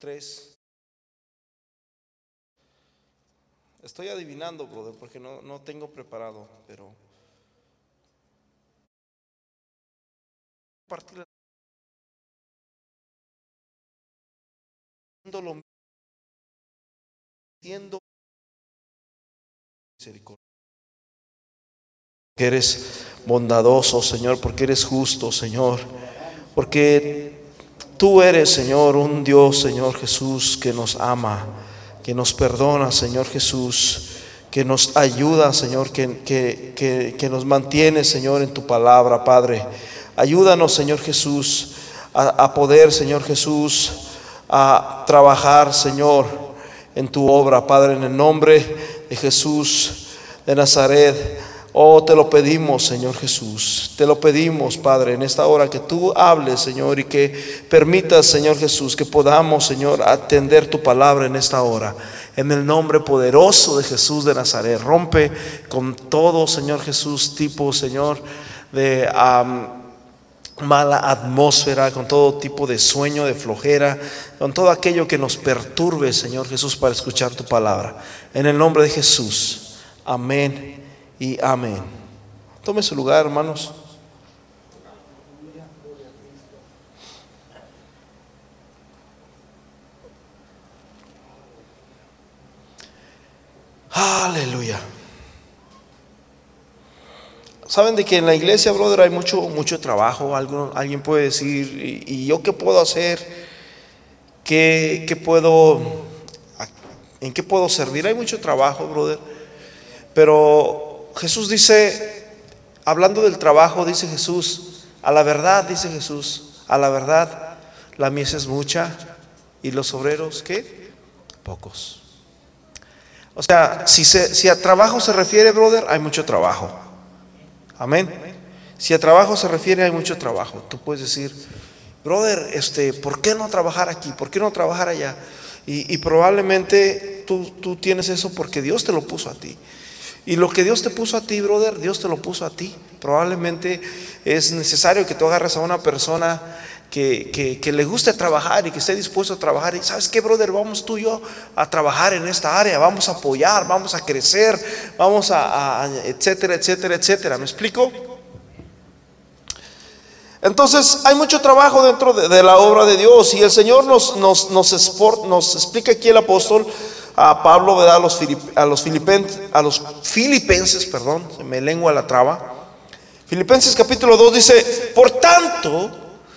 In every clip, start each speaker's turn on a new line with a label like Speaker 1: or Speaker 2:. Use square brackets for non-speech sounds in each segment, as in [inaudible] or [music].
Speaker 1: 3. Estoy adivinando, brother, porque no, no tengo preparado, pero... Partir lo misericordia. Que eres bondadoso, Señor, porque eres justo, Señor, porque tú eres, Señor, un Dios, Señor Jesús, que nos ama, que nos perdona, Señor Jesús, que nos ayuda, Señor, que, que, que, nos mantiene, Señor, en tu palabra, Padre. Ayúdanos, Señor Jesús, a, a poder, Señor Jesús, a trabajar, Señor, en tu obra, Padre, en el nombre de Jesús de Nazaret. Oh, te lo pedimos, Señor Jesús. Te lo pedimos, Padre, en esta hora que tú hables, Señor, y que permitas, Señor Jesús, que podamos, Señor, atender tu palabra en esta hora. En el nombre poderoso de Jesús de Nazaret. Rompe con todo, Señor Jesús, tipo, Señor, de mala atmósfera, con todo tipo de sueño, de flojera, con todo aquello que nos perturbe, Señor Jesús, para escuchar tu palabra. En el nombre de Jesús. Amén y amén. Tome su lugar, hermanos. Aleluya. Saben de que en la iglesia, brother, hay mucho, mucho trabajo. alguien puede decir, ¿y, yo qué puedo hacer? ¿Qué, ¿Qué, puedo, ¿En qué puedo servir? Hay mucho trabajo, brother. Pero Jesús dice, hablando del trabajo, dice Jesús, a la verdad, dice Jesús, a la verdad, la mies es mucha y los obreros, ¿qué? Pocos. O sea, si, si a trabajo se refiere, brother, hay mucho trabajo. Amén. Si a trabajo se refiere, hay mucho trabajo. Tú puedes decir, brother, este, ¿por qué no trabajar aquí? ¿Por qué no trabajar allá? Y, probablemente tú, tú tienes eso porque Dios te lo puso a ti. Y lo que Dios te puso a ti, brother, Dios te lo puso a ti. Probablemente es necesario que tú agarres a una persona que, le guste trabajar y que esté dispuesto a trabajar. Y sabes qué, brother, vamos tú y yo a trabajar en esta área, vamos a apoyar, vamos a crecer, vamos a, etcétera, etcétera, etcétera. ¿Me explico? Entonces hay mucho trabajo dentro de, la obra de Dios y el Señor nos, nos, nos, nos explica aquí el apóstol a Pablo, ¿verdad? A los, a los, filipenses, a los filipenses, perdón, se me lengua la traba. Filipenses capítulo 2 dice, por tanto,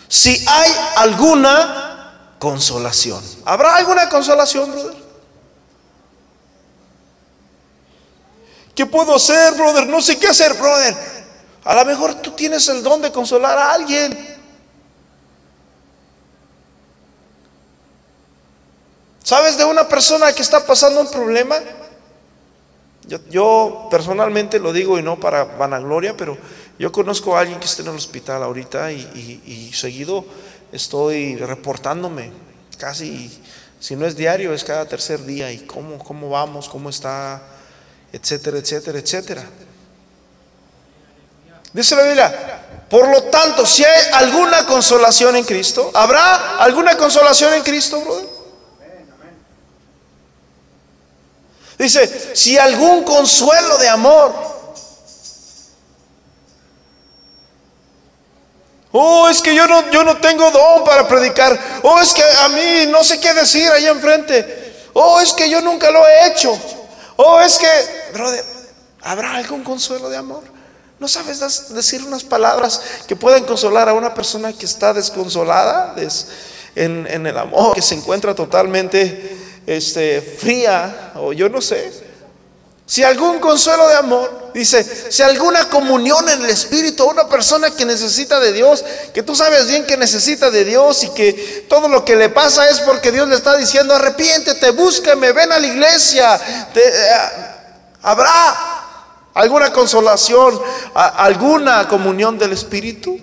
Speaker 1: si hay alguna consolación. ¿Habrá alguna consolación, brother? ¿Qué puedo hacer, brother? No sé qué hacer, brother. A lo mejor tú tienes el don de consolar a alguien. ¿Sabes de una persona que está pasando un problema? Yo, personalmente lo digo y no para vanagloria, pero yo conozco a alguien que está en el hospital ahorita y, seguido estoy reportándome, casi, si no es diario, es cada tercer día, y cómo, cómo vamos, cómo está, etcétera, etcétera, etcétera. Dice la Biblia, por lo tanto, si hay alguna consolación en Cristo, ¿habrá alguna consolación en Cristo, brother? Dice, si algún consuelo de amor. Oh, es que yo no, yo no tengo don para predicar. Oh, es que a mí no sé qué decir ahí enfrente. Oh, es que yo nunca lo he hecho. Oh, es que, brother, ¿habrá algún consuelo de amor? ¿No sabes decir unas palabras que pueden consolar a una persona que está desconsolada en el amor, que se encuentra totalmente este, fría o yo no sé. Si algún consuelo de amor, dice, si alguna comunión en el Espíritu, una persona que necesita de Dios, que tú sabes bien que necesita de Dios y que todo lo que le pasa es porque Dios le está diciendo, arrepiéntete, búsqueme, ven a la iglesia, eh, habrá alguna consolación, alguna comunión del Espíritu.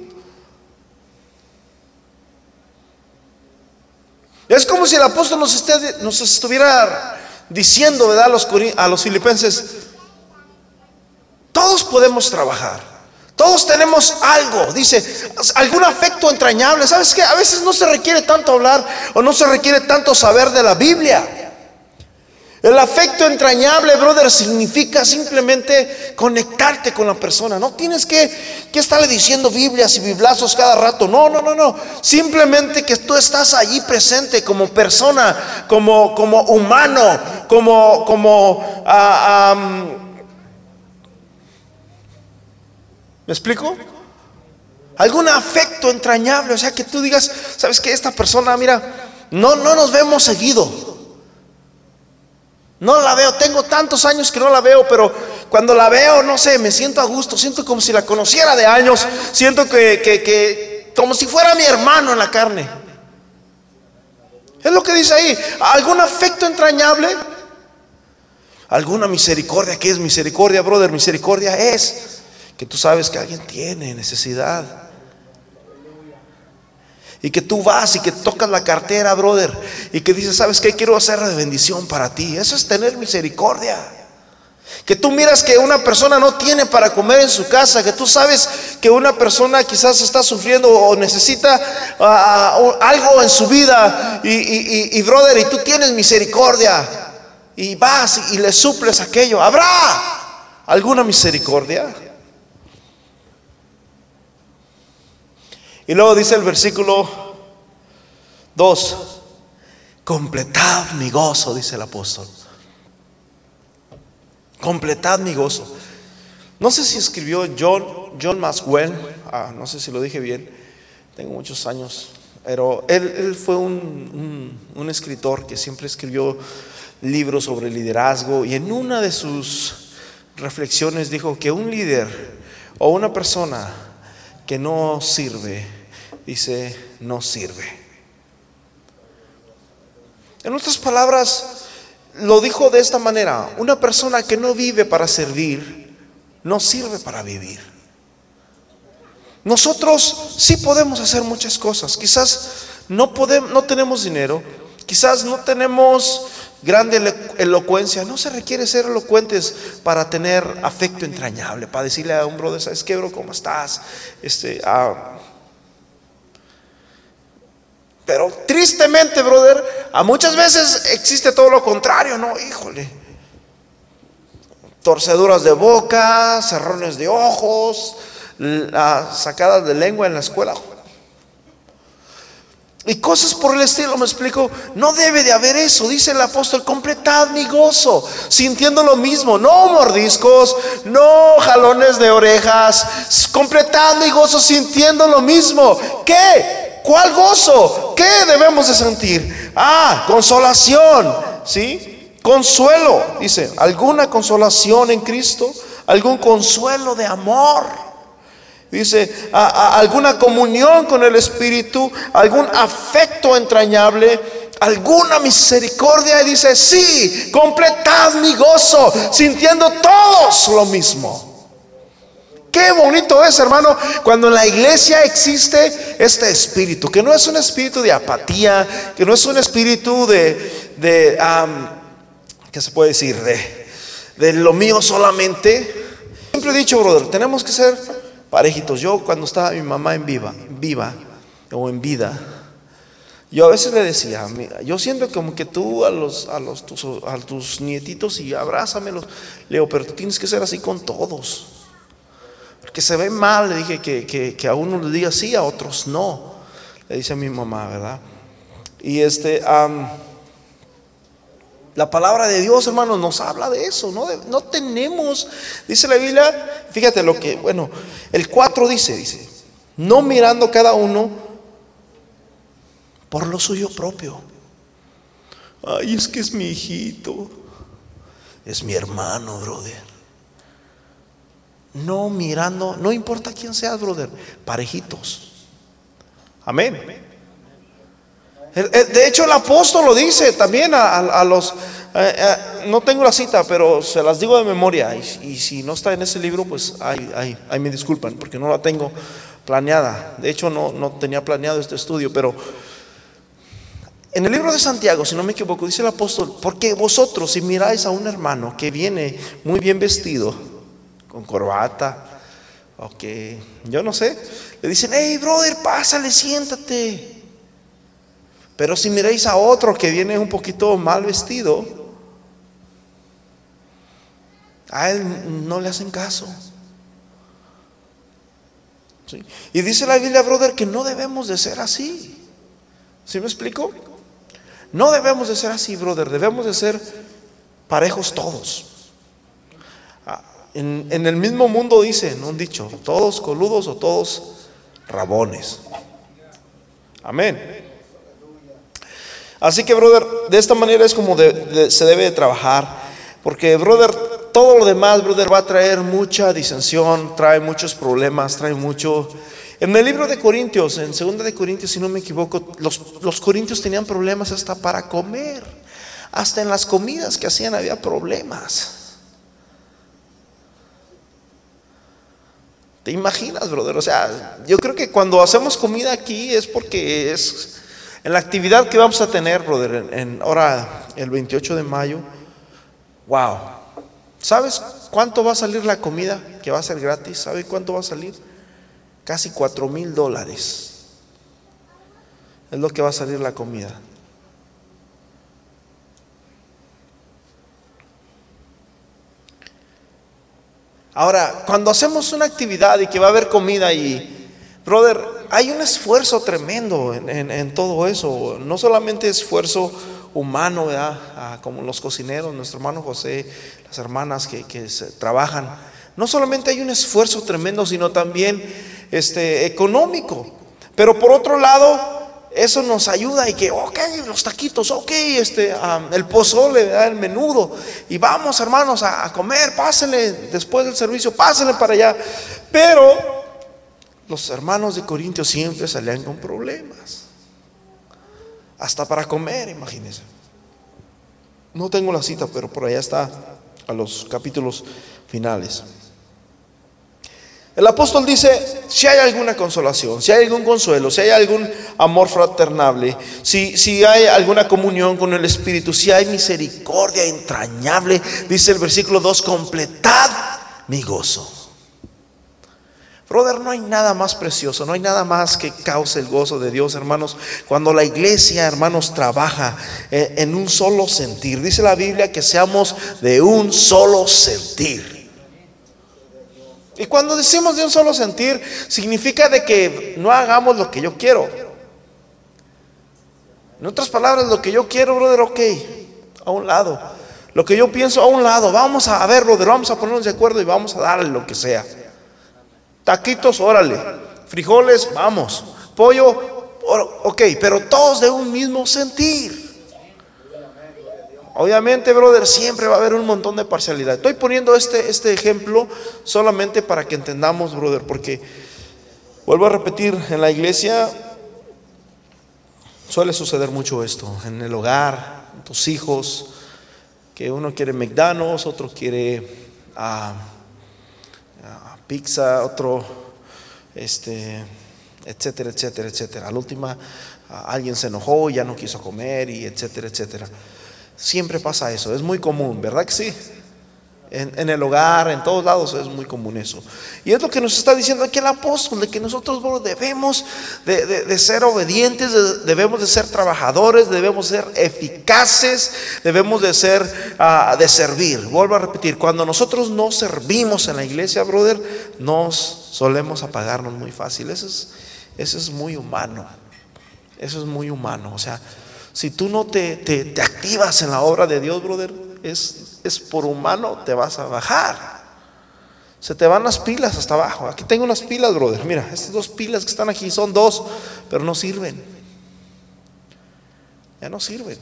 Speaker 1: Es como si el apóstol nos, nos estuviera diciendo, ¿verdad? A los, a los filipenses, todos podemos trabajar, Todos tenemos algo, dice, algún afecto entrañable. ¿Sabes qué? A veces no se requiere tanto hablar o no se requiere tanto saber de la Biblia. El afecto entrañable, brother, significa simplemente conectarte con la persona. No tienes que, que, estarle diciendo Biblias y biblazos cada rato. No, no, no, no. Simplemente que tú estás allí presente como persona, como, como humano, como, como, ah, ¿me explico? Algún afecto entrañable, o sea, que tú digas, sabes que esta persona, mira, no, no nos vemos seguido. No la veo, tengo tantos años que no la veo, pero cuando la veo, no sé, me siento a gusto, siento como si la conociera de años, siento que, que, como si fuera mi hermano en la carne. Es lo que dice ahí, algún afecto entrañable, alguna misericordia, ¿qué es misericordia, brother? Misericordia es que tú sabes que alguien tiene necesidad y que tú vas y que tocas la cartera, brother, y que dices, ¿sabes qué? Quiero hacer de bendición para ti. Eso es tener misericordia. Que tú miras que una persona no tiene para comer en su casa, que tú sabes que una persona quizás está sufriendo o necesita ah, ah, algo en su vida y, y, brother, y tú tienes misericordia y vas y le suples aquello. ¿Habrá alguna misericordia? Y luego dice el versículo 2, completad mi gozo, dice el apóstol. Completad mi gozo. No sé si escribió John, John Maxwell, ah, no sé si lo dije bien, tengo muchos años, pero él, fue un, un escritor que siempre escribió libros sobre liderazgo y en una de sus reflexiones dijo que un líder o una persona que no sirve dice, no sirve. En otras palabras, lo dijo de esta manera, una persona que no vive para servir, no sirve para vivir. Nosotros sí podemos hacer muchas cosas, quizás no, podemos, no tenemos dinero, quizás no tenemos grande elocuencia, no se requiere ser elocuentes para tener afecto entrañable, para decirle a un brother, ¿sabes qué, bro? ¿Cómo estás? Este, ah, pero tristemente, brother, a muchas veces existe todo lo contrario, ¿no? Híjole. Torceduras de boca, cerrones de ojos, sacadas de lengua en la escuela. Y cosas por el estilo, me explico. No debe de haber eso, dice el apóstol. Completad mi gozo, sintiendo lo mismo. No mordiscos, no jalones de orejas. Completad mi gozo, sintiendo lo mismo. ¿Qué? ¿Cuál gozo? ¿Qué debemos de sentir? Ah, consolación, ¿sí? Consuelo, dice, alguna consolación en Cristo, algún consuelo de amor. Dice, alguna comunión con el Espíritu, algún afecto entrañable, alguna misericordia. Y dice, sí, completad mi gozo, sintiendo todos lo mismo. Qué bonito es, hermano, cuando en la iglesia existe este espíritu, que no es un espíritu de apatía, que no es un espíritu de, de ¿qué se puede decir? De, de lo mío solamente. Siempre he dicho, brother, tenemos que ser parejitos. Yo cuando estaba mi mamá en viva, viva o en vida, yo a veces le decía, yo siento como que tú a los, a los tus, a tus nietitos y abrázamelos, Leo, pero tú tienes que ser así con todos. Porque se ve mal, le dije que, a uno le diga sí, a otros no. Le dice a mi mamá, ¿verdad? Y este, la palabra de Dios, hermanos, nos habla de eso. No, no tenemos, dice la Biblia, fíjate lo que, bueno, el 4 dice, dice, no mirando cada uno por lo suyo propio. Ay, es que es mi hijito, es mi hermano, brother. No mirando, no importa quién sea brother, parejitos. Amén. De hecho, el apóstol lo dice también a, los, eh, eh, no tengo la cita, pero se las digo de memoria. Y, si no está en ese libro, pues ahí, me disculpan, porque no la tengo planeada. De hecho, no, no tenía planeado este estudio, pero en el libro de Santiago, si no me equivoco, dice el apóstol, porque vosotros si miráis a un hermano que viene muy bien vestido, con corbata, Ok, yo no sé. Le dicen, hey, brother, pásale, siéntate. Pero si miráis a otro que viene un poquito mal vestido, a él no le hacen caso. Y dice la Biblia, brother, que no debemos de ser así. ¿Sí me explico? No debemos de ser así, brother. Debemos de ser parejos todos. En, el mismo mundo dicen, un dicho, todos coludos o todos rabones. Amén. Así que, brother, de esta manera es como se debe de trabajar. Porque, brother, todo lo demás, brother, va a traer mucha disensión, trae muchos problemas, trae mucho... En el libro de Corintios, en segunda de Corintios, si no me equivoco, los, los corintios tenían problemas hasta para comer. Hasta en las comidas que hacían había problemas. ¿Te imaginas, brother? O sea, yo creo que cuando hacemos comida aquí es porque es en la actividad que vamos a tener, brother, en, ahora el 28 de mayo. Wow. ¿Sabes cuánto va a salir la comida que va a ser gratis? ¿Sabes cuánto va a salir? Casi 4 mil dólares. Es lo que va a salir la comida. Ahora, cuando hacemos una actividad y que va a haber comida y, brother, hay un esfuerzo tremendo en, todo eso. No solamente esfuerzo humano, ¿verdad? Ah, como los cocineros, nuestro hermano José, las hermanas que, trabajan. No solamente hay un esfuerzo tremendo, sino también este, económico. Pero por otro lado, eso nos ayuda y que, ok, los taquitos, ok, este, el pozole, el menudo, y vamos hermanos a, comer, pásenle después del servicio, pásenle para allá. Pero los hermanos de Corintios siempre salían con problemas, hasta para comer, imagínense. No tengo la cita, pero por allá está a los capítulos finales. El apóstol dice, si hay alguna consolación, si hay algún consuelo, si hay algún amor fraternable, si, si hay alguna comunión con el Espíritu, si hay misericordia entrañable, dice el versículo 2, completad mi gozo. Brother, no hay nada más precioso, no hay nada más que cause el gozo de Dios, hermanos. Cuando la iglesia, hermanos, trabaja en un solo sentir. Dice la Biblia que seamos de un solo sentir. Y cuando decimos de un solo sentir, significa de que no hagamos lo que yo quiero. En otras palabras, lo que yo quiero, brother, ok, a un lado. Lo que yo pienso a un lado, vamos a ver, brother, vamos a ponernos de acuerdo y vamos a darle lo que sea. Taquitos, órale. Frijoles, vamos. Pollo, ok, pero todos de un mismo sentir. Obviamente, brother, siempre va a haber un montón de parcialidad. Estoy poniendo este, este ejemplo solamente para que entendamos, brother, porque vuelvo a repetir, en la iglesia suele suceder mucho esto, en el hogar, tus hijos, que uno quiere McDonald's, otro quiere ah, ah, pizza, otro, este, etcétera, etcétera, etcétera. A la última, ah, alguien se enojó y ya no quiso comer y etcétera, etcétera. Siempre pasa eso, es muy común, ¿verdad que sí? En, el hogar, en todos lados es muy común eso. Y es lo que nos está diciendo aquí el apóstol, de que nosotros debemos de, ser obedientes, debemos de ser trabajadores, debemos ser eficaces, debemos de ser, ah, de servir. Vuelvo a repetir, cuando nosotros no servimos en la iglesia, brother, nos solemos apagarnos muy fácil. Eso es, eso es muy humano. Eso es muy humano. O sea, si tú no te, activas en la obra de Dios, brother, es, es por humano, te vas a bajar. Se te van las pilas hasta abajo. Aquí tengo unas pilas, brother. Mira, estas dos pilas que están aquí son dos, pero no sirven. Ya no sirven.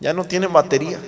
Speaker 1: Ya no tienen batería.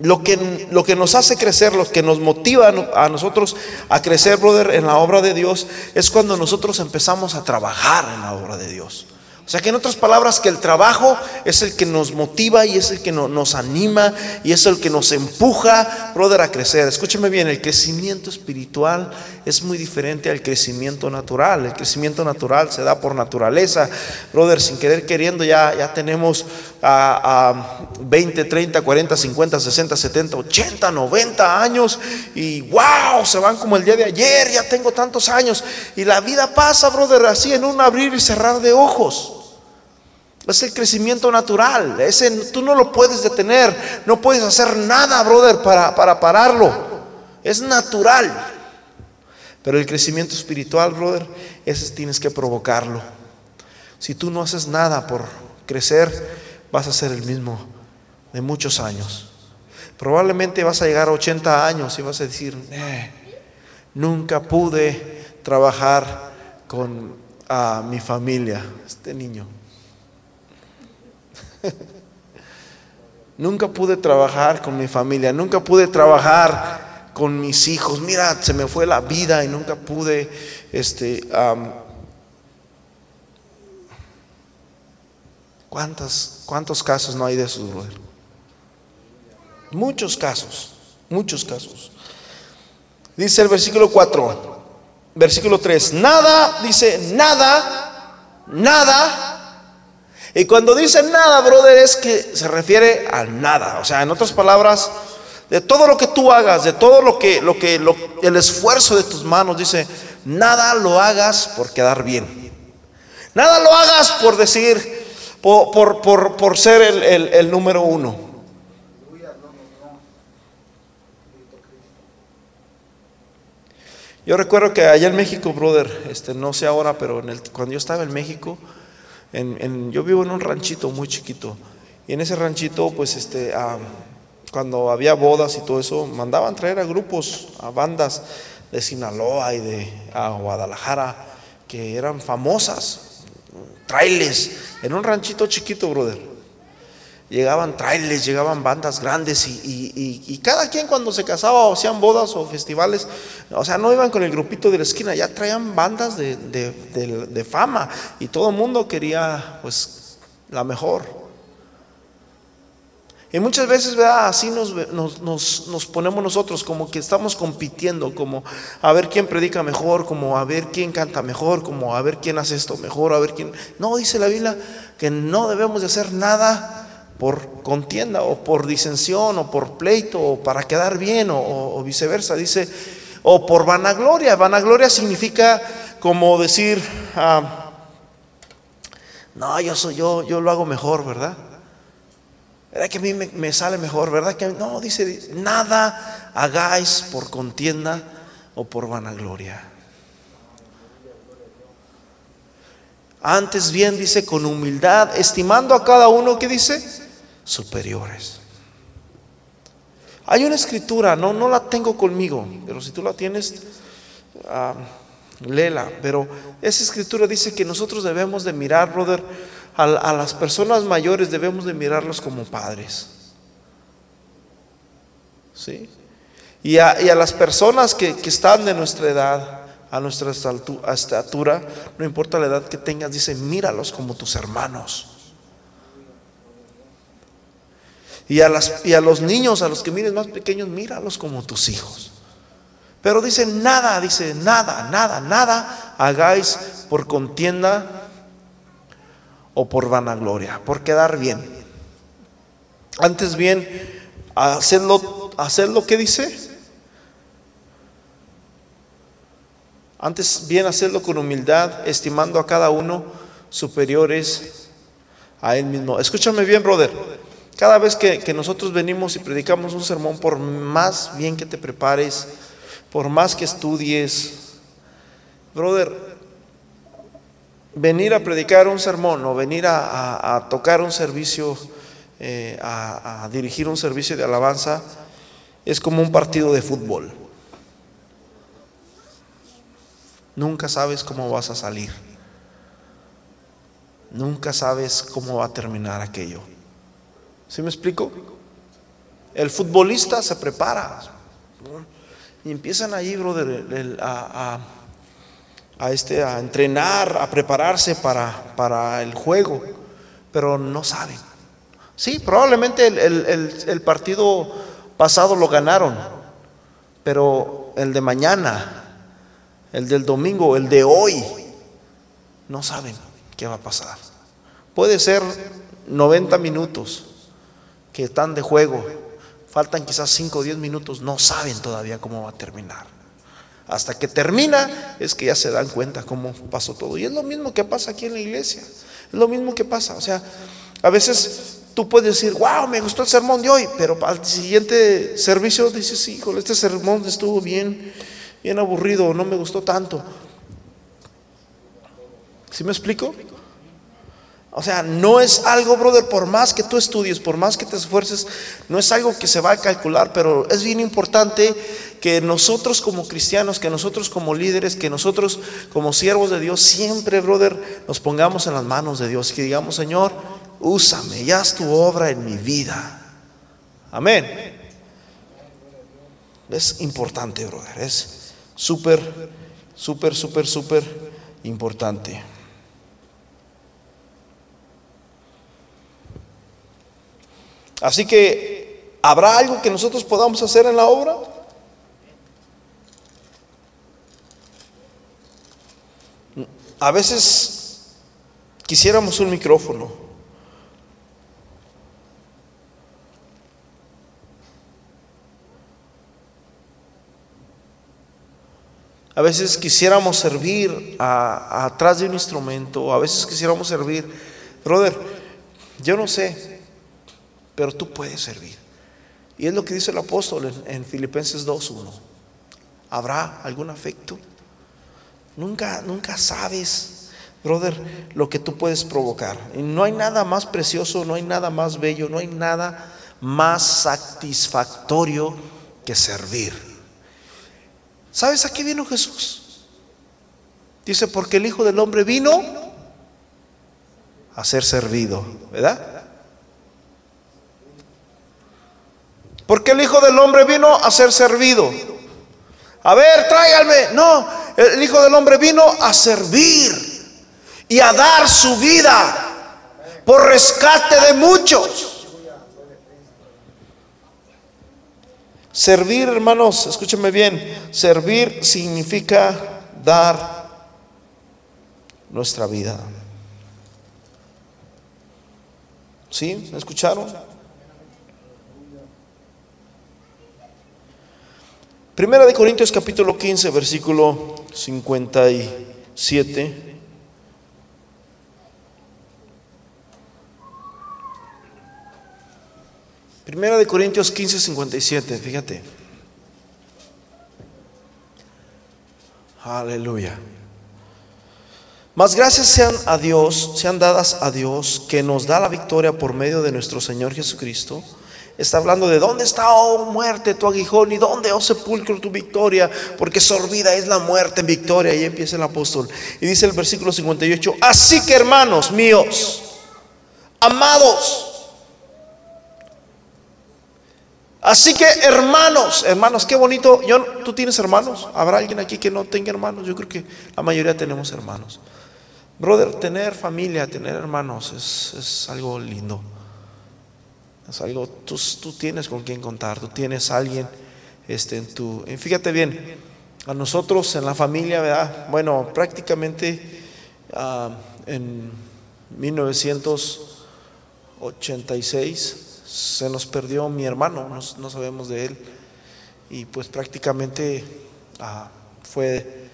Speaker 1: Lo que, lo que nos hace crecer, lo que nos motiva a nosotros a crecer, brother, en la obra de Dios, es cuando nosotros empezamos a trabajar en la obra de Dios. O sea que en otras palabras, que el trabajo es el que nos motiva y es el que nos anima y es el que nos empuja, brother, a crecer. Escúcheme bien, el crecimiento espiritual es muy diferente al crecimiento natural. El crecimiento natural se da por naturaleza. Brother, sin querer queriendo, ya, ya tenemos a, 20, 30, 40, 50, 60, 70, 80, 90 años y wow, se van como el día de ayer, ya tengo tantos años. Y la vida pasa, brother, así en un abrir y cerrar de ojos. Es el crecimiento natural. Ese, tú no lo puedes detener. No puedes hacer nada, brother, para, para pararlo. Es natural. Pero el crecimiento espiritual, brother, ese tienes que provocarlo. Si tú no haces nada por crecer, vas a ser el mismo de muchos años. Probablemente vas a llegar a 80 años y vas a decir, nunca pude trabajar con mi familia, este niño. [laughs] nunca pude trabajar con mi familia, nunca pude trabajar con mis hijos. Mira, se me fue la vida y nunca pude, este, ¿cuántos, ¿cuántos casos no hay de eso, Muchos casos, muchos casos. Dice el versículo 4, versículo 3, nada, dice, nada, nada y cuando dice nada, brother, es que se refiere a nada. O sea, en otras palabras, de todo lo que tú hagas, de todo lo que, lo que, el esfuerzo de tus manos, dice, nada lo hagas por quedar bien. Nada lo hagas por decir, por, por, ser el, el número uno. Yo recuerdo que allá en México, brother, este, no sé ahora, pero en el, cuando yo estaba en México, yo vivo en un ranchito muy chiquito. Y en ese ranchito pues este cuando había bodas y todo eso mandaban traer a grupos a bandas de Sinaloa y de Guadalajara que eran famosas trailes en un ranchito chiquito brother llegaban trailers, llegaban bandas grandes y, cada quien cuando se casaba o hacían bodas o festivales, o sea, no iban con el grupito de la esquina, ya traían bandas de, fama y todo el mundo quería pues la mejor. Y muchas veces, ¿verdad? Así nos, nos, ponemos nosotros, como que estamos compitiendo, como a ver quién predica mejor, como a ver quién canta mejor, como a ver quién hace esto mejor, a ver quién... No, dice la Biblia que no debemos de hacer nada por contienda o por disensión o por pleito o para quedar bien o, viceversa. Dice, o por vanagloria. Vanagloria significa como decir, ah, no, yo soy yo, yo lo hago mejor, ¿verdad? ¿Verdad que a mí me, sale mejor? ¿Verdad que no? Dice, nada hagáis por contienda o por vanagloria. Antes bien dice con humildad, estimando a cada uno que dice superiores. Hay una escritura, no, no la tengo conmigo, pero si tú la tienes, uh, léela. Pero esa escritura dice que nosotros debemos de mirar, brother, a, las personas mayores debemos de mirarlos como padres. ¿Sí? Y a, las personas que, que, están de nuestra edad, a nuestra estatura, no importa la edad que tengas, dice, míralos como tus hermanos. Y a, las, y a los niños, a los que mires más pequeños, míralos como tus hijos. Pero dice, nada, dice, nada, nada, nada hagáis por contienda o por vanagloria, por quedar bien. Antes bien, hacerlo, hacerlo ¿qué dice? Antes bien hacerlo con humildad, estimando a cada uno superiores a él mismo. Escúchame bien, brother. Cada vez que, nosotros venimos y predicamos un sermón, por más bien que te prepares, por más que estudies, brother, venir a predicar un sermón o venir a, tocar un servicio, eh, a, a dirigir un servicio de alabanza, es como un partido de fútbol. Nunca sabes cómo vas a salir. Nunca sabes cómo va a terminar aquello. ¿Sí me explico? El futbolista se prepara y empiezan ahí, brother, a, a, este, a entrenar, a prepararse para, para el juego, pero no saben. Sí, probablemente el, partido pasado lo ganaron, pero el de mañana, el del domingo, el de hoy, no saben qué va a pasar. Puede ser 90 minutos que están de juego, faltan quizás 5 o 10 minutos, no saben todavía cómo va a terminar. Hasta que termina es que ya se dan cuenta cómo pasó todo. Y es lo mismo que pasa aquí en la iglesia. Es lo mismo que pasa. O sea, a veces tú puedes decir, wow, me gustó el sermón de hoy, pero al siguiente servicio dices, híjole, este sermón estuvo bien, bien aburrido, no me gustó tanto. ¿Sí me explico? O sea, no es algo, brother, por más que tú estudies, por más que te esfuerces, no es algo que se va a calcular, pero es bien importante que nosotros como cristianos, que nosotros como líderes, que nosotros como siervos de Dios, siempre, brother, nos pongamos en las manos de Dios, que digamos, Señor, úsame, ya es tu obra en mi vida. Amén. Es importante, brother, es súper, súper, súper, súper importante. Así que, ¿habrá algo que nosotros podamos hacer en la obra? A veces quisiéramos un micrófono. A veces quisiéramos servir atrás de un instrumento, a veces quisiéramos servir, brother, yo no sé, pero tú puedes servir. Y es lo que dice el apóstol en, Filipenses 2.1. ¿Habrá algún afecto? Nunca, nunca sabes, brother, lo que tú puedes provocar. Y no hay nada más precioso, no hay nada más bello, no hay nada más satisfactorio que servir. ¿Sabes a qué vino Jesús? Dice, porque el Hijo del Hombre vino a ser servido, ¿verdad? Porque el Hijo del Hombre vino a ser servido. A ver, tráiganme. No, el Hijo del Hombre vino a servir y a dar su vida por rescate de muchos. Servir, hermanos, escúchenme bien, servir significa dar nuestra vida. ¿Sí? ¿Me escucharon? Primera de Corintios capítulo 15, versículo 57. Primera de Corintios 15, 57, fíjate. Aleluya. Más gracias sean a Dios, sean dadas a Dios, que nos da la victoria por medio de nuestro Señor Jesucristo Está hablando de dónde está, oh muerte, tu aguijón, y dónde, oh sepulcro, tu victoria, porque sorbida es la muerte en victoria. Y empieza el apóstol. Y dice el versículo 58, así que hermanos míos, amados, Así que hermanos, hermanos, qué bonito. Yo, ¿Tú tienes hermanos? ¿Habrá alguien aquí que no tenga hermanos? Yo creo que la mayoría tenemos hermanos. Brother, tener familia, tener hermanos es, es algo lindo. Es algo, tú, tú tienes con quien contar, tú tienes alguien este, en tu... Fíjate bien, a nosotros en la familia, ¿verdad? Bueno, prácticamente ah, en 1986 se nos perdió mi hermano, no, sabemos de él, y pues prácticamente ah, fue,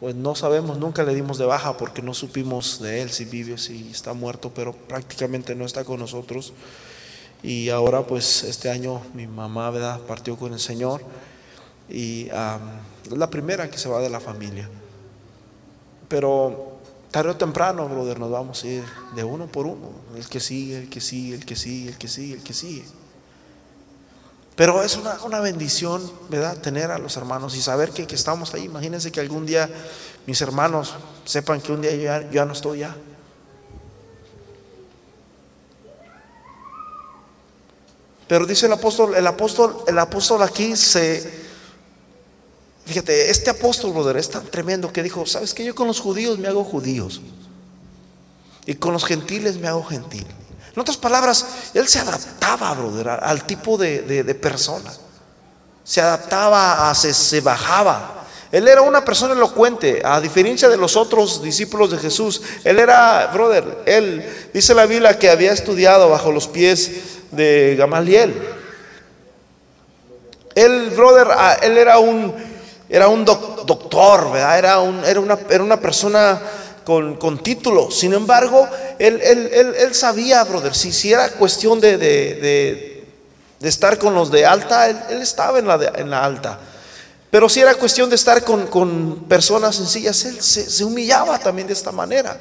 Speaker 1: pues no sabemos, nunca le dimos de baja porque no supimos de él, si vive, si está muerto, pero prácticamente no está con nosotros. Y ahora pues este año mi mamá ¿verdad? partió con el Señor y es la primera que se va de la familia. Pero tarde o temprano, brother, nos vamos a ir de uno por uno. El que sigue, el que sigue, el que sigue, el que sigue, el que sigue. Pero es una, bendición, ¿verdad? Tener a los hermanos y saber que, estamos ahí. Imagínense que algún día mis hermanos sepan que un día yo ya no estoy ya. Pero dice el apóstol, el apóstol, el apóstol aquí se, Fíjate, este apóstol, brother, es tan tremendo que dijo, ¿sabes que Yo con los judíos me hago judíos. Y con los gentiles me hago gentil. En otras palabras, él se adaptaba, brother, al tipo de, persona. Se adaptaba, a, se, se bajaba. Él era una persona elocuente, a diferencia de los otros discípulos de Jesús. Él era, brother, él dice la Biblia que había estudiado bajo los pies de Gamaliel. Él, brother, ah, él era un, era un doctor, ¿verdad? Era, un, era, una, era una persona con, con título. Sin embargo, él, él, sabía, brother, si, si era cuestión de, de, estar con los de alta, él, estaba en la, en la alta. Pero si era cuestión de estar con, personas sencillas, él se, humillaba también de esta manera.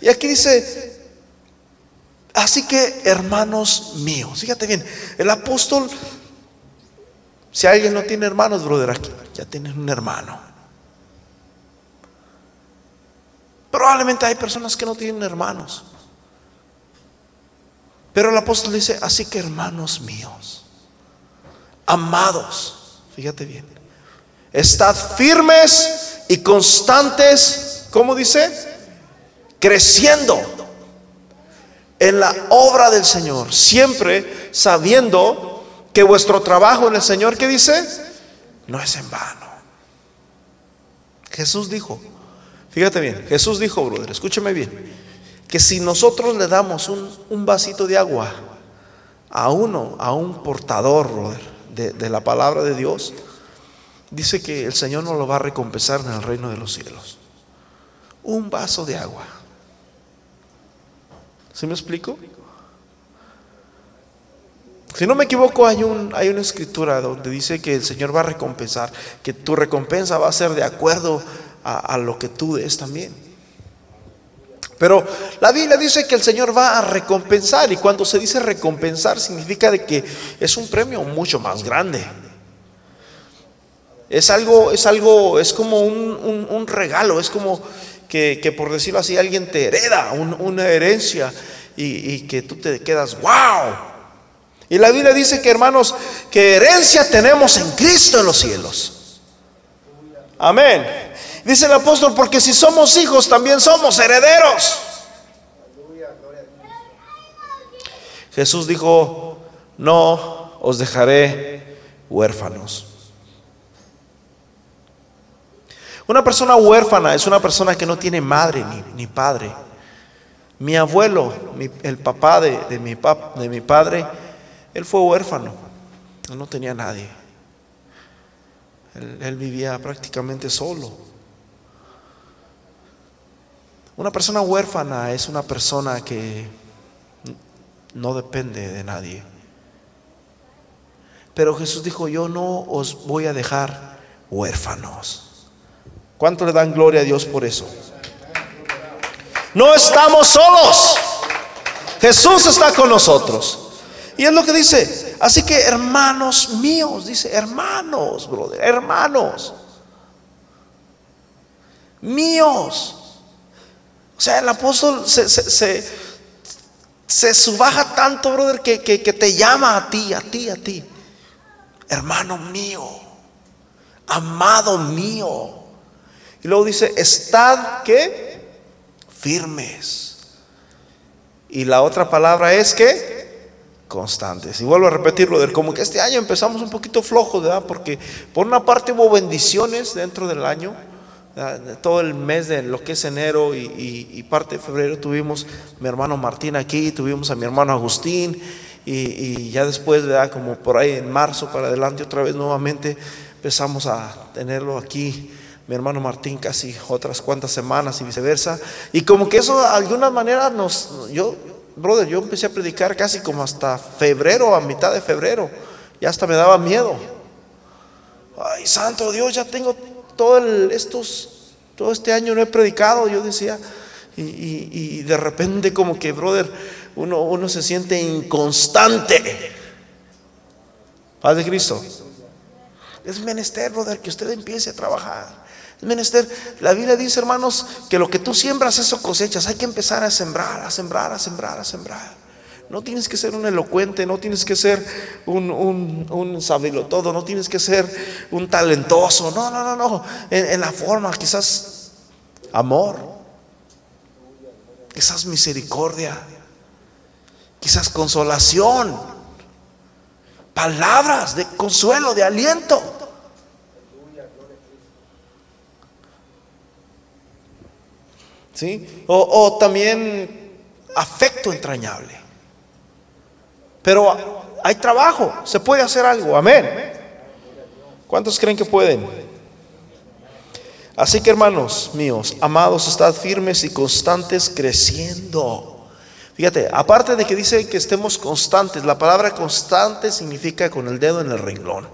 Speaker 1: Y aquí dice, así que hermanos míos, fíjate bien, el apóstol, si alguien no tiene hermanos, brother, aquí ya tienes un hermano. Probablemente hay personas que no tienen hermanos. Pero el apóstol dice, así que hermanos míos, amados, fíjate bien, Estad firmes y constantes, ¿cómo dice? Creciendo en la obra del Señor, siempre sabiendo que vuestro trabajo en el Señor, ¿qué dice? No es en vano. Jesús dijo, fíjate bien, Jesús dijo, brother, escúcheme bien, que si nosotros le damos un, vasito de agua a uno, a un portador, de, de la palabra de Dios, dice que el Señor nos lo va a recompensar en el reino de los cielos. Un vaso de agua. ¿Sí me explico? Si no me equivoco, hay, un, hay una escritura donde dice que el Señor va a recompensar, que tu recompensa va a ser de acuerdo a, a lo que tú des también. Pero la Biblia dice que el Señor va a recompensar y cuando se dice recompensar significa de que es un premio mucho más grande. Es algo, es algo, es como un, regalo, es como que, por decirlo así alguien te hereda una herencia y, que tú te quedas, wow. Y la Biblia dice que hermanos, que herencia tenemos en Cristo en los cielos. Amén. Dice el apóstol, porque si somos hijos, también somos herederos. Jesús dijo, no os dejaré huérfanos. Una persona huérfana es una persona que no tiene madre ni, padre. Mi abuelo, el papá de, mi padre, él fue huérfano. No tenía nadie. Él vivía prácticamente solo. Una persona huérfana es una persona que no depende de nadie. Pero Jesús dijo, yo no os voy a dejar huérfanos. ¿Cuánto le dan gloria a Dios por eso? No estamos solos. Jesús está con nosotros. Y es lo que dice. Así que hermanos míos, dice, hermanos, brother, hermanos. Míos. O sea, el apóstol se, subaja tanto, brother, que te llama a ti, a ti, a ti. Hermano mío, amado mío. Y luego dice, estad que firmes. Y la otra palabra es que constantes. Y vuelvo a repetirlo, del como que este año empezamos un poquito flojos, ¿verdad? Porque por una parte hubo bendiciones dentro del año. Todo el mes de lo que es enero y, parte de febrero tuvimos mi hermano Martín aquí, tuvimos a mi hermano Agustín y, y ya después, ¿verdad? como por ahí en marzo para adelante otra vez nuevamente empezamos a tenerlo aquí mi hermano Martín casi otras cuantas semanas y viceversa. Y como que eso de alguna manera nos, yo, brother, yo empecé a predicar casi como hasta febrero, a mitad de febrero. Y hasta me daba miedo. Ay, santo Dios, ya tengo todo estos, todo este año no he predicado, yo decía. Y, de repente como que, brother, uno, uno se siente inconstante. Paz de Cristo. Es menester, brother, que usted empiece a trabajar menester. La Biblia dice, hermanos, que lo que tú siembras, eso cosechas. Hay que empezar a sembrar, a sembrar, a sembrar, a sembrar. No tienes que ser un elocuente, no tienes que ser un, un, todo, no tienes que ser un talentoso. No, no, no, no. En, la forma, quizás amor, quizás misericordia, quizás consolación, palabras de consuelo, de aliento. ¿Sí? O, o también afecto entrañable. Pero hay trabajo, se puede hacer algo, amén. ¿Cuántos creen que pueden? Así que hermanos míos, amados, estad firmes y constantes creciendo. Fíjate, aparte de que dice que estemos constantes, la palabra constante significa con el dedo en el renglón.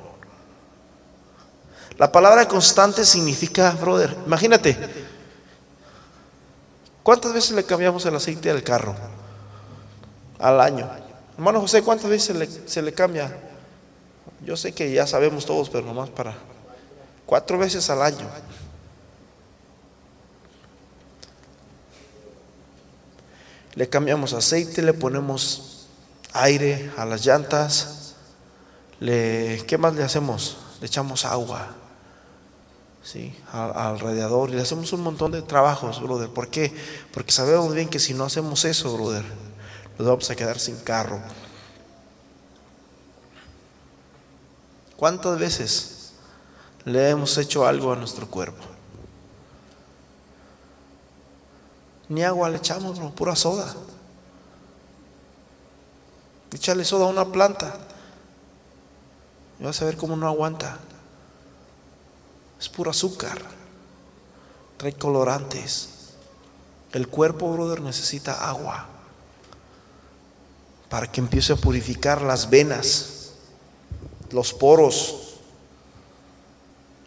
Speaker 1: La palabra constante significa, brother, imagínate, ¿cuántas veces le cambiamos el aceite al carro? Al año. Hermano José, ¿cuántas veces se le, cambia? Yo sé que ya sabemos todos, pero nomás para cuatro veces al año. Le cambiamos aceite, le ponemos aire a las llantas. ¿Qué más le hacemos? Le echamos agua ¿sí? al, radiador y le hacemos un montón de trabajos, brother. ¿Por qué? Porque sabemos bien que si no hacemos eso, brother, nos vamos a quedar sin carro. ¿Cuántas veces le hemos hecho algo a nuestro cuerpo? Ni agua le echamos, pura soda. Échale soda a una planta. Y vas a ver cómo no aguanta. Es puro azúcar. Trae colorantes. El cuerpo, brother, necesita agua para que empiece a purificar las venas, los poros,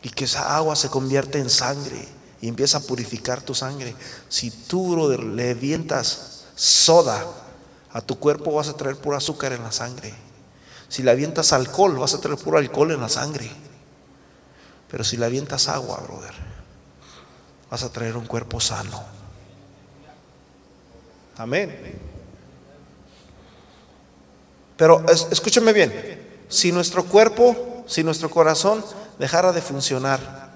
Speaker 1: y que esa agua se convierta en sangre y empieza a purificar tu sangre. Si tú le avientas soda a tu cuerpo, vas a traer puro azúcar en la sangre. Si le avientas alcohol, vas a traer puro alcohol en la sangre. Pero si le avientas agua, brother, vas a traer un cuerpo sano. Amén. Pero escúcheme bien, si nuestro cuerpo, si nuestro corazón dejara de funcionar,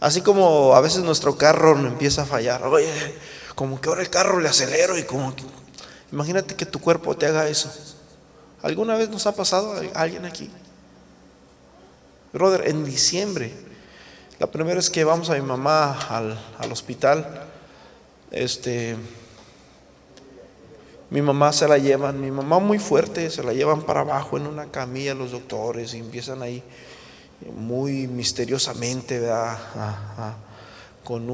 Speaker 1: así como a veces nuestro carro empieza a fallar, oye, como que ahora el carro le acelero y como que, imagínate que tu cuerpo te haga eso. ¿Alguna vez nos ha pasado a alguien aquí? Brother, en diciembre, la primera vez que vamos a mi mamá al, al hospital, este, mi mamá se la llevan, mi mamá muy fuerte, se la llevan para abajo en una camilla los doctores y empiezan ahí muy misteriosamente, con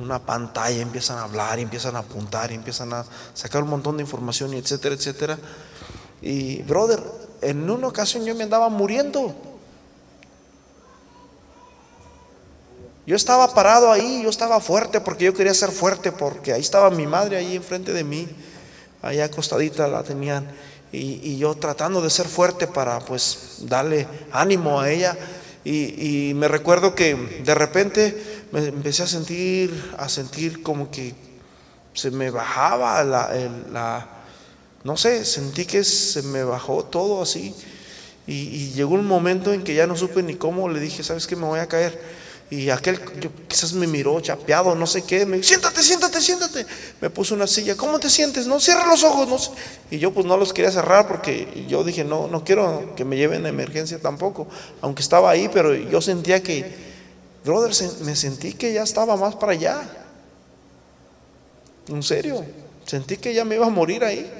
Speaker 1: una pantalla, empiezan a hablar, empiezan a apuntar, empiezan a sacar un montón de información, etcétera, etcétera. Y, brother, en una ocasión yo me andaba muriendo. Yo estaba parado ahí, yo estaba fuerte porque yo quería ser fuerte, porque ahí estaba mi madre ahí enfrente de mí allá acostadita la tenían y, yo tratando de ser fuerte para pues darle ánimo a ella y, me recuerdo que de repente me empecé a sentir, a sentir como que se me bajaba la, la no sé, sentí que se me bajó todo así y, y, llegó un momento en que ya no supe ni cómo, le dije, ¿sabes qué? Me voy a caer. Y aquel quizás me miró chapeado, no sé qué, me dijo, siéntate, siéntate, siéntate. Me puso una silla, ¿cómo te sientes? No, cierra los ojos. No. Y yo pues no los quería cerrar porque yo dije, no, no quiero que me lleven a emergencia tampoco. Aunque estaba ahí, pero yo sentía que, brother, me sentí que ya estaba más para allá. En serio, sentí que ya me iba a morir ahí.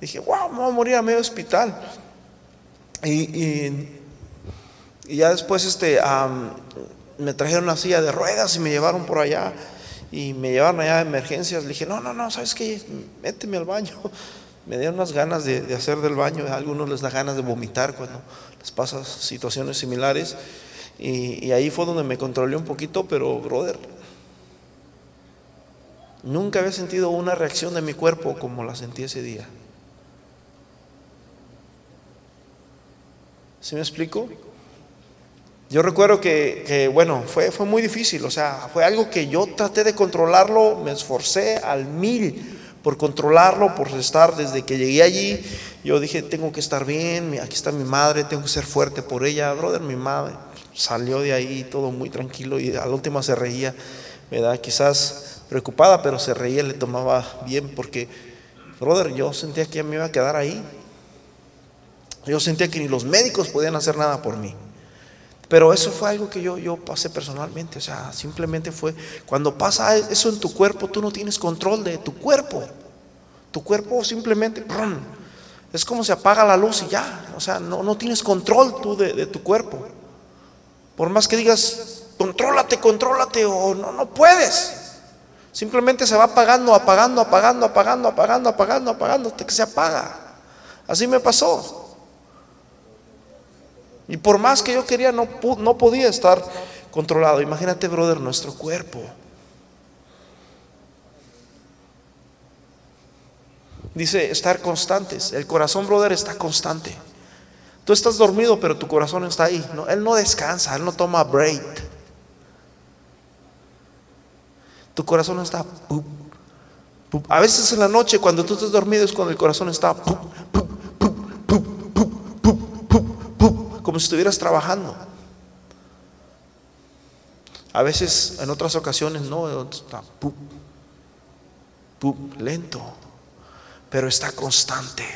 Speaker 1: Dije, wow, me voy a morir a medio hospital. Y, y, ya después, este, me trajeron una silla de ruedas y me llevaron por allá y me llevaron allá a emergencias. Le dije, no, no, no, ¿sabes qué? Méteme al baño. [laughs] Me dieron unas ganas de, hacer del baño. A algunos les da ganas de vomitar cuando les pasa situaciones similares. Y, y ahí fue donde me controlé un poquito, pero, brother, nunca había sentido una reacción de mi cuerpo como la sentí ese día. ¿Sí me explico? Yo recuerdo que, bueno, fue, fue muy difícil, o sea, fue algo que yo traté de controlarlo, me esforcé al mil por controlarlo, por estar desde que llegué allí. Yo dije, tengo que estar bien, aquí está mi madre, tengo que ser fuerte por ella. Brother, mi madre salió de ahí todo muy tranquilo y a la última se reía, ¿verdad? Quizás preocupada, pero se reía, le tomaba bien porque, brother, yo sentía que me iba a quedar ahí. Yo sentía que ni los médicos podían hacer nada por mí. Pero eso fue algo que yo, yo pasé personalmente. O sea, simplemente fue, cuando pasa eso en tu cuerpo, tú no tienes control de tu cuerpo. Tu cuerpo simplemente, es como se apaga la luz y ya. O sea, no, no tienes control tú de, de, tu cuerpo. Por más que digas, contrólate, contrólate, o no, no puedes. Simplemente se va apagando, apagando, apagando, apagando, apagando, apagando, apagando, hasta que se apaga. Así me pasó. Y por más que yo quería, no, no podía estar controlado. Imagínate, brother, nuestro cuerpo. Dice estar constantes. El corazón, brother, está constante. Tú estás dormido, pero tu corazón está ahí. No, él no descansa, él no toma break. Tu corazón está. A veces en la noche, cuando tú estás dormido, es cuando el corazón está como si estuvieras trabajando. A veces, en otras ocasiones, no, está lento, pero está constante.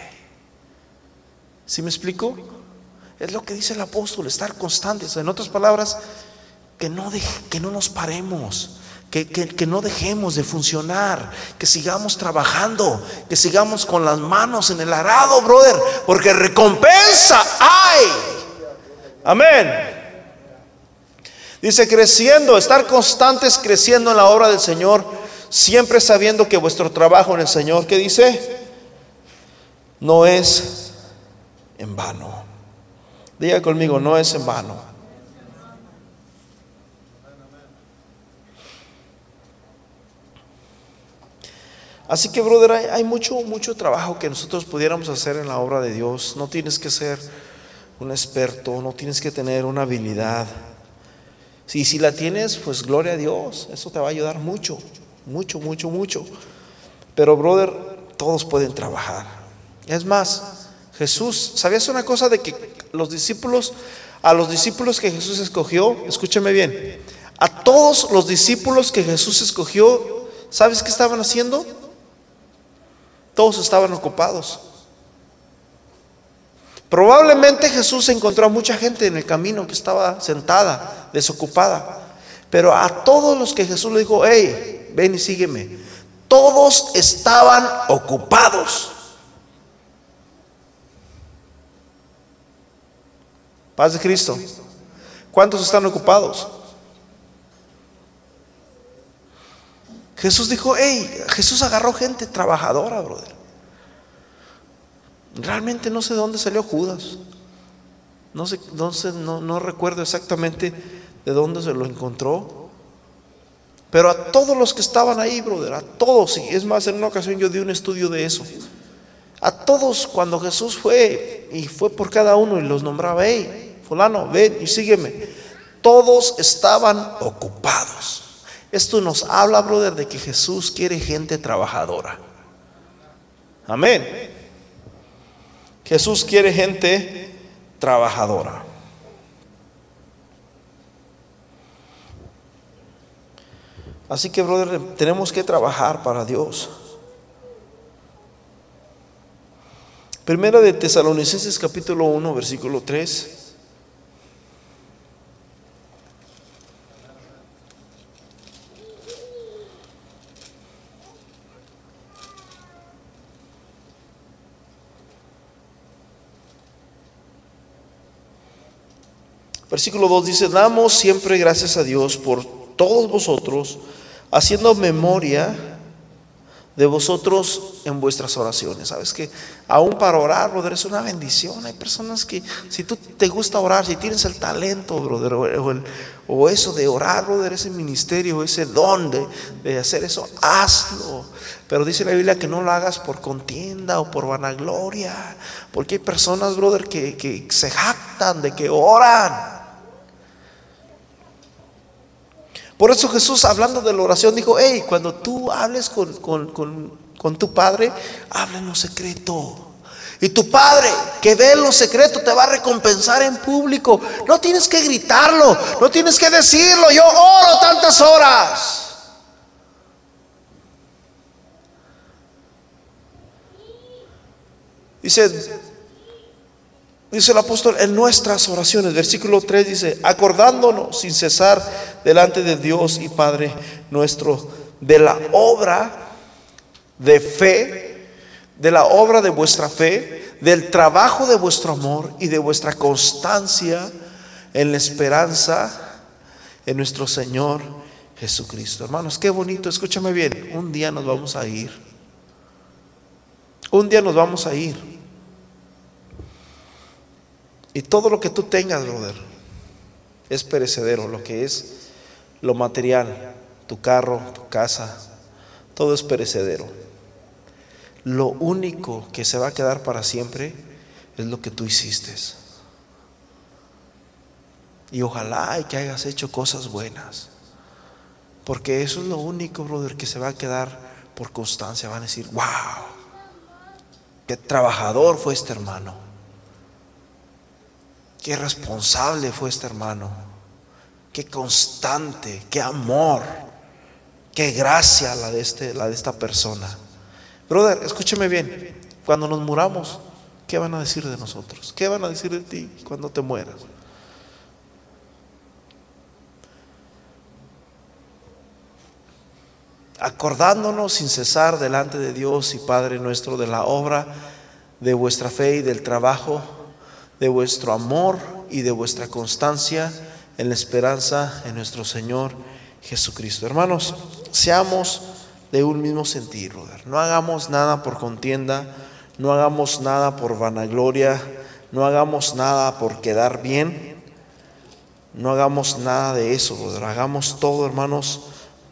Speaker 1: ¿Sí me explico? Es lo que dice el apóstol, estar constantes. En otras palabras, que no, que no nos paremos, que, que, no dejemos de funcionar, que sigamos trabajando, que sigamos con las manos en el arado, brother, porque recompensa hay. Amén. Dice, creciendo, estar constantes creciendo en la obra del Señor, siempre sabiendo que vuestro trabajo en el Señor, ¿qué dice? No es en vano. Diga conmigo, no es en vano. Así que, brother, hay, hay, mucho, mucho trabajo que nosotros pudiéramos hacer en la obra de Dios. No tienes que ser un experto, no tienes que tener una habilidad. Si, si la tienes, pues gloria a Dios, eso te va a ayudar mucho, mucho, mucho, mucho. Pero, brother, todos pueden trabajar. Es más, Jesús, ¿sabías una cosa de que los discípulos, a los discípulos que Jesús escogió, escúcheme bien, a todos los discípulos que Jesús escogió, ¿sabes qué estaban haciendo? Todos estaban ocupados. Probablemente Jesús encontró a mucha gente en el camino que estaba sentada, desocupada. Pero a todos los que Jesús le dijo, hey, ven y sígueme, todos estaban ocupados. Paz de Cristo. ¿Cuántos están ocupados? Jesús dijo, hey, Jesús agarró gente trabajadora, brother. Realmente no sé de dónde salió Judas. No, sé, no, no, recuerdo exactamente de dónde se lo encontró. Pero a todos los que estaban ahí, brother, a todos, y es más, en una ocasión yo di un estudio de eso. A todos, cuando Jesús fue y fue por cada uno y los nombraba, hey, fulano, ven y sígueme. Todos estaban ocupados. Esto nos habla, brother, de que Jesús quiere gente trabajadora. Amén. Jesús quiere gente trabajadora. Así que, brother, tenemos que trabajar para Dios. Primera de Tesalonicenses capítulo 1, versículo 3. Versículo 2 dice, damos siempre gracias a Dios por todos vosotros, haciendo memoria de vosotros en vuestras oraciones. Sabes que aún para orar, brother, es una bendición. Hay personas que, si tú te gusta orar, si tienes el talento, brother, o, eso de orar, brother, ese ministerio, ese don de, hacer eso, hazlo. Pero dice la Biblia que no lo hagas por contienda o por vanagloria, porque hay personas, brother, que, que se jactan de que oran. Por eso Jesús, hablando de la oración, dijo, hey, cuando tú hables con, con tu padre, habla en lo secreto. Y tu padre que ve en lo secreto te va a recompensar en público. No tienes que gritarlo, no tienes que decirlo. Yo oro tantas horas. Dice, dice el apóstol en nuestras oraciones, versículo 3 dice, acordándonos sin cesar delante de Dios y Padre nuestro de la obra de fe, de la obra de vuestra fe, del trabajo de vuestro amor y de vuestra constancia en la esperanza en nuestro Señor Jesucristo. Hermanos, qué bonito, escúchame bien, un día nos vamos a ir. Un día nos vamos a ir. Y todo lo que tú tengas, brother, es perecedero, lo que es lo material, tu carro, tu casa, todo es perecedero. Lo único que se va a quedar para siempre es lo que tú hiciste. Y ojalá y que hayas hecho cosas buenas. Porque eso es lo único, brother, que se va a quedar por constancia. Van a decir, wow, qué trabajador fue este hermano. Qué responsable fue este hermano. Qué constante, qué amor, qué gracia la de, este, la de esta persona. Brother, escúcheme bien. Cuando nos muramos, ¿qué van a decir de nosotros? ¿Qué van a decir de ti cuando te mueras? Acordándonos sin cesar delante de Dios y Padre nuestro de la obra de vuestra fe y del trabajo, de vuestro amor y de vuestra constancia en la esperanza en nuestro Señor Jesucristo. Hermanos, seamos de un mismo sentir. No hagamos nada por contienda, no hagamos nada por vanagloria, no hagamos nada por quedar bien, no hagamos nada de eso. Hagamos todo, hermanos,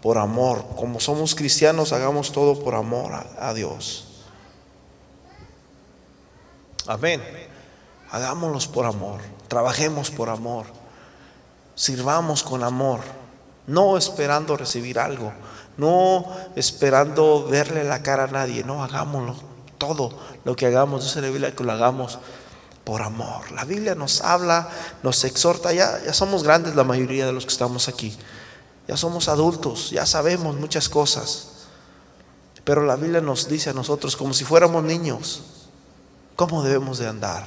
Speaker 1: por amor. Como somos cristianos, hagamos todo por amor a, a Dios. Amén. Hagámoslos por amor, trabajemos por amor, sirvamos con amor, no esperando recibir algo. No esperando verle la cara a nadie, no, hagámoslo, todo lo que hagamos, dice la Biblia que lo hagamos por amor. La Biblia nos habla, nos exhorta, ya, ya somos grandes la mayoría de los que estamos aquí, ya somos adultos, ya sabemos muchas cosas, pero la Biblia nos dice a nosotros como si fuéramos niños, cómo debemos de andar,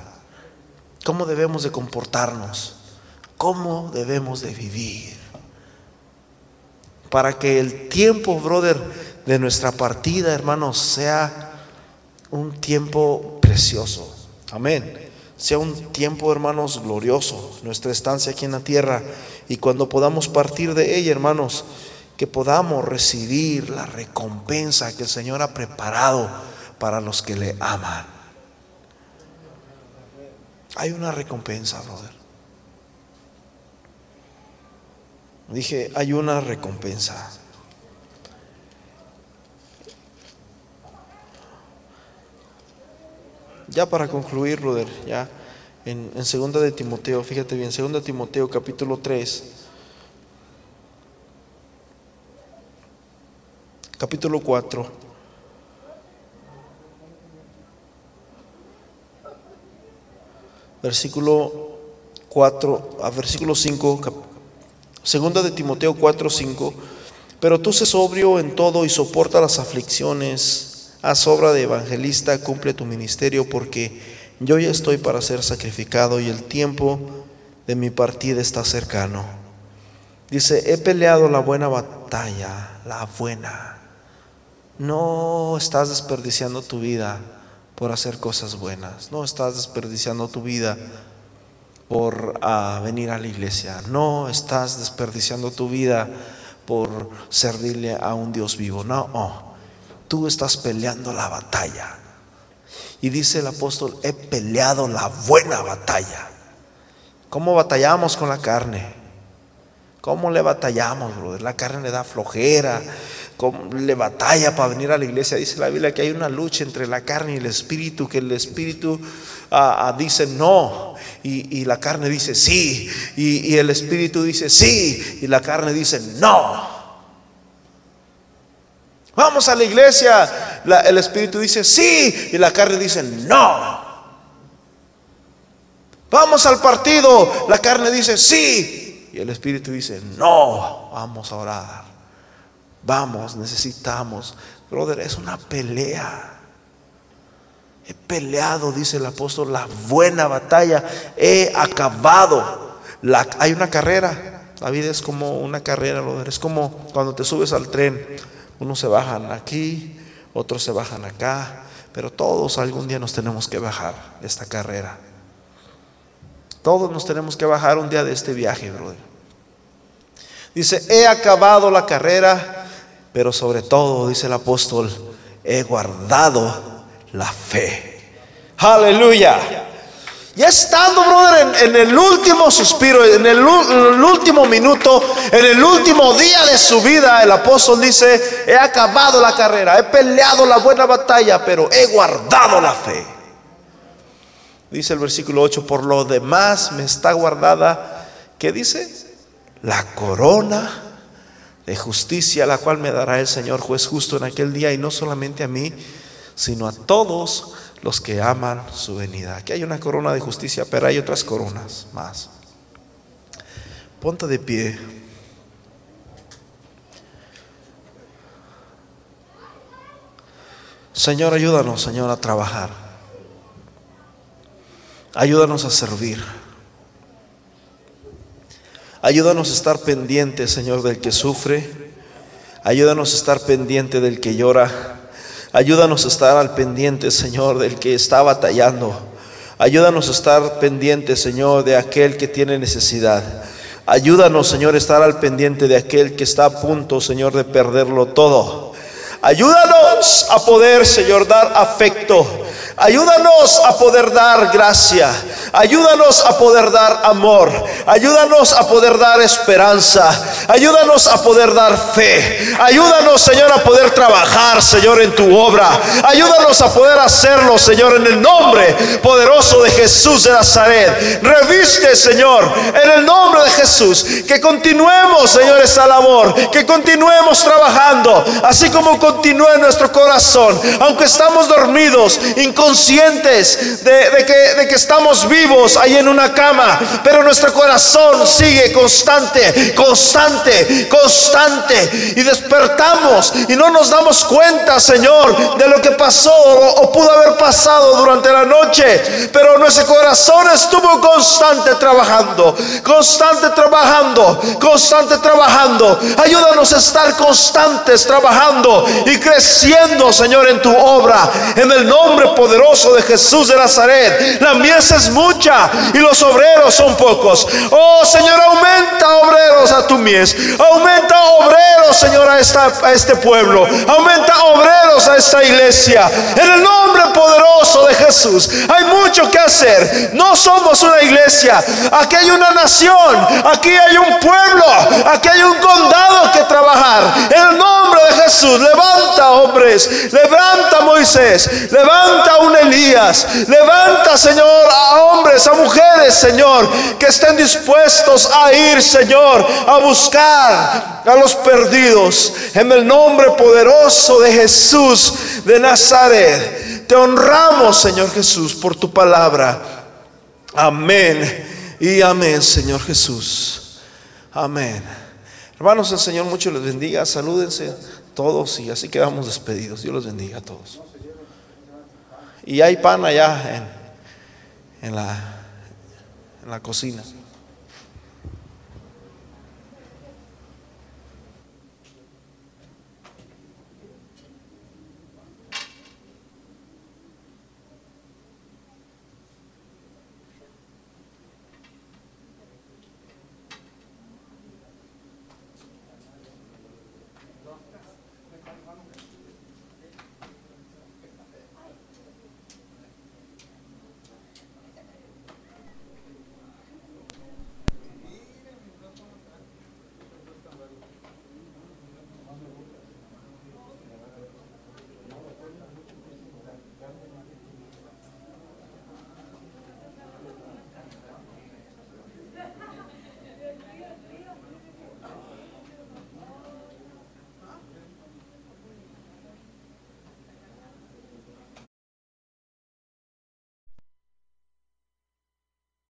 Speaker 1: cómo debemos de comportarnos, cómo debemos de vivir para que el tiempo, brother, de nuestra partida, hermanos, sea un tiempo precioso. Amén. Sea un tiempo, hermanos, glorioso, nuestra estancia aquí en la tierra. Y cuando podamos partir de ella, hermanos, que podamos recibir la recompensa que el Señor ha preparado para los que le aman. Hay una recompensa, brother. Dije, hay una recompensa. Ya para concluir, brother, ya en, segunda de Timoteo, fíjate bien, segunda de Timoteo capítulo 3, capítulo 4. Versículo 4 a versículo 5, Segunda de Timoteo 4, 5. Pero tú sé sobrio en todo y soporta las aflicciones. Haz obra de evangelista, cumple tu ministerio, porque yo ya estoy para ser sacrificado y el tiempo de mi partida está cercano. Dice, he peleado la buena batalla, la buena. No estás desperdiciando tu vida por hacer cosas buenas. No estás desperdiciando tu vida por ah, venir a la iglesia. No estás desperdiciando tu vida por servirle a un Dios vivo. No, tú estás peleando la batalla. Y dice el apóstol, he peleado la buena batalla. ¿Cómo batallamos con la carne? ¿Cómo le batallamos, brother? La carne le da flojera, ¿Cómo le batalla para venir a la iglesia. Dice la Biblia que hay una lucha entre la carne y el espíritu, que el espíritu ah, ah, dice no y, la carne dice sí, y el espíritu dice sí, y la carne dice no. Vamos a la iglesia. el espíritu dice sí y la carne dice no. Vamos al partido. La carne dice sí y el espíritu dice no. Vamos a orar. Vamos, necesitamos. Brother, es una pelea. He peleado, dice el apóstol, la buena batalla. He acabado. Hay una carrera. La vida es como una carrera, brother. Es como cuando te subes al tren unos se bajan aquí, otros se bajan acá, pero todos algún día nos tenemos que bajar de esta carrera. Todos nos tenemos que bajar un día de este viaje, brother. Dice, he acabado la carrera, pero sobre todo, dice el apóstol, he guardado la fe. Aleluya. Ya estando, brother, en, el último suspiro, en el, último minuto, en el último día de su vida, el apóstol dice, he acabado la carrera, he peleado la buena batalla, pero he guardado la fe. Dice el versículo 8, por lo demás me está guardada, ¿qué dice? La corona de justicia, la cual me dará el Señor juez justo en aquel día, y no solamente a mí, sino a todos los que aman su venida. Aquí hay una corona de justicia, pero hay otras coronas más. Ponte de pie. Señor, ayúdanos, Señor, a trabajar. Ayúdanos a servir. Ayúdanos a estar pendientes, Señor, del que sufre. Ayúdanos a estar pendiente del que llora. Ayúdanos a estar al pendiente, Señor, del que está batallando. Ayúdanos a estar pendiente, Señor, de aquel que tiene necesidad. Ayúdanos, Señor, a estar al pendiente de aquel que está a punto, Señor, de perderlo todo. Ayúdanos a poder, Señor, dar afecto. Ayúdanos a poder dar gracia. Ayúdanos a poder dar amor. Ayúdanos a poder dar esperanza. Ayúdanos a poder dar fe. Ayúdanos, Señor, a poder trabajar, Señor, en tu obra. Ayúdanos a poder hacerlo, Señor, en el nombre poderoso de Jesús de Nazaret. Reviste, Señor, en el nombre de Jesús. Que continuemos, Señor, esa labor. Que continuemos trabajando. Así como continúe nuestro corazón. Aunque estamos dormidos, inconscientes de que estamos vivos ahí en una cama, pero nuestro corazón sigue constante, constante, constante. Y despertamos y no nos damos cuenta, Señor, de lo que pasó o, pudo haber pasado durante la noche. Pero nuestro corazón estuvo constante trabajando, constante trabajando, constante trabajando. Ayúdanos a estar constantes trabajando y creciendo, Señor, en tu obra. En el nombre poderoso de Mies de Nazaret. La mies es muy y los obreros son pocos. Oh Señor, aumenta obreros a tu mies. Aumenta obreros, Señor, a, a este pueblo. Aumenta obreros a esta iglesia. En el nombre poderoso de Jesús. Hay mucho que hacer. No somos una iglesia. Aquí hay una nación. Aquí hay un pueblo. Aquí hay un condado que trabajar. En el nombre de Jesús. Levanta hombres. Levanta Moisés. Levanta un Elías. Levanta, Señor, a hombres hombres, a mujeres, Señor, que estén dispuestos a ir, Señor, a buscar a los perdidos. En el nombre poderoso de Jesús de Nazaret. Te honramos, Señor Jesús, por tu palabra. Amén y amén, Señor Jesús. Amén. Hermanos, el Señor mucho les bendiga. Salúdense todos y así quedamos despedidos. Dios los bendiga a todos. Y hay pan allá en en la, en la cocina.